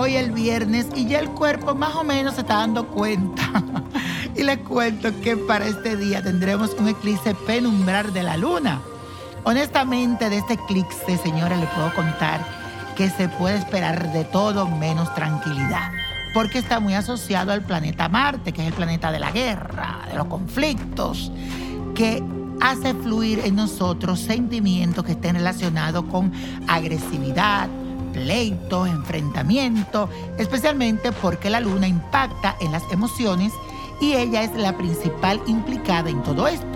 hoy el viernes y ya el cuerpo más o menos se está dando cuenta. y les cuento que para este día tendremos un eclipse penumbrar de la luna. Honestamente, de este eclipse, señora, le puedo contar que se puede esperar de todo menos tranquilidad, porque está muy asociado al planeta Marte, que es el planeta de la guerra, de los conflictos, que hace fluir en nosotros sentimientos que estén relacionados con agresividad, pleitos, enfrentamientos, especialmente porque la luna impacta en las emociones y ella es la principal implicada en todo esto.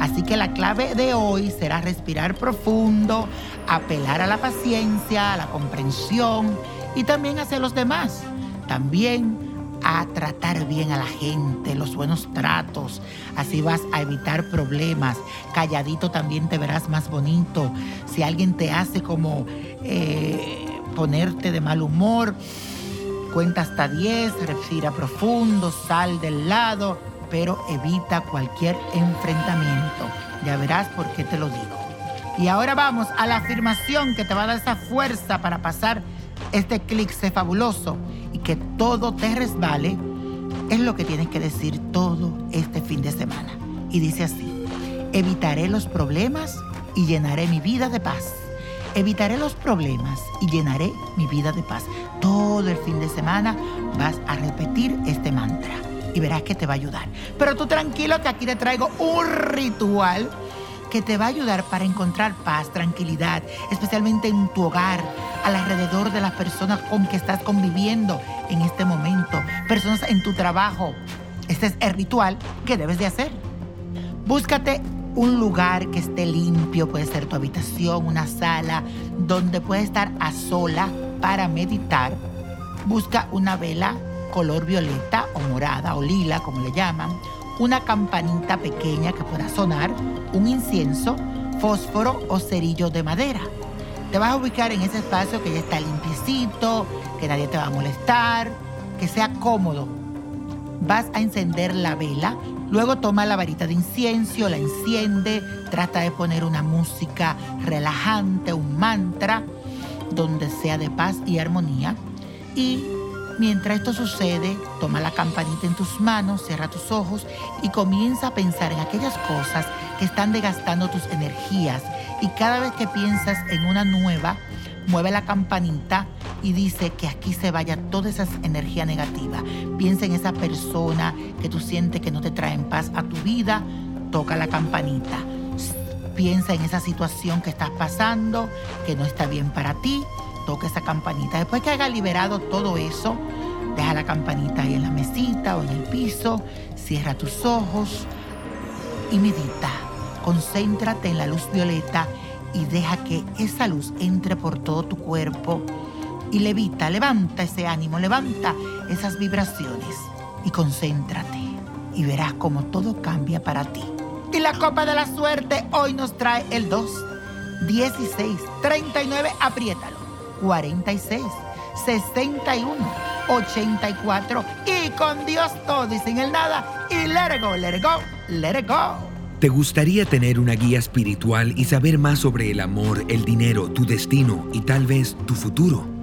Así que la clave de hoy será respirar profundo, apelar a la paciencia, a la comprensión y también hacia los demás. También a tratar bien a la gente, los buenos tratos. Así vas a evitar problemas. Calladito también te verás más bonito. Si alguien te hace como eh, ponerte de mal humor, cuenta hasta 10, respira profundo, sal del lado, pero evita cualquier enfrentamiento. Ya verás por qué te lo digo. Y ahora vamos a la afirmación que te va a dar esa fuerza para pasar este eclipse fabuloso y que todo te resbale, es lo que tienes que decir todo este fin de semana. Y dice así, evitaré los problemas y llenaré mi vida de paz. Evitaré los problemas y llenaré mi vida de paz. Todo el fin de semana vas a repetir este mantra y verás que te va a ayudar. Pero tú tranquilo que aquí te traigo un ritual que te va a ayudar para encontrar paz, tranquilidad, especialmente en tu hogar, alrededor de las personas con que estás conviviendo en este momento, personas en tu trabajo. Este es el ritual que debes de hacer. Búscate un lugar que esté limpio, puede ser tu habitación, una sala, donde puedes estar a sola para meditar. Busca una vela color violeta o morada o lila, como le llaman, una campanita pequeña que pueda sonar, un incienso, fósforo o cerillo de madera. Te vas a ubicar en ese espacio que ya está limpiecito, que nadie te va a molestar, que sea cómodo. Vas a encender la vela, luego toma la varita de incienso, la enciende, trata de poner una música relajante, un mantra, donde sea de paz y armonía. Y Mientras esto sucede, toma la campanita en tus manos, cierra tus ojos y comienza a pensar en aquellas cosas que están desgastando tus energías. Y cada vez que piensas en una nueva, mueve la campanita y dice que aquí se vaya toda esa energía negativa. Piensa en esa persona que tú sientes que no te trae en paz a tu vida, toca la campanita. Piensa en esa situación que estás pasando, que no está bien para ti toque esa campanita. Después que haya liberado todo eso, deja la campanita ahí en la mesita o en el piso, cierra tus ojos y medita. Concéntrate en la luz violeta y deja que esa luz entre por todo tu cuerpo y levita, levanta ese ánimo, levanta esas vibraciones y concéntrate y verás cómo todo cambia para ti. Y la copa de la suerte hoy nos trae el 2, 16, 39, apriétalo. 46, 61, 84 y con Dios todo y sin el nada y let go, let go, let it go. ¿Te gustaría tener una guía espiritual y saber más sobre el amor, el dinero, tu destino y tal vez tu futuro?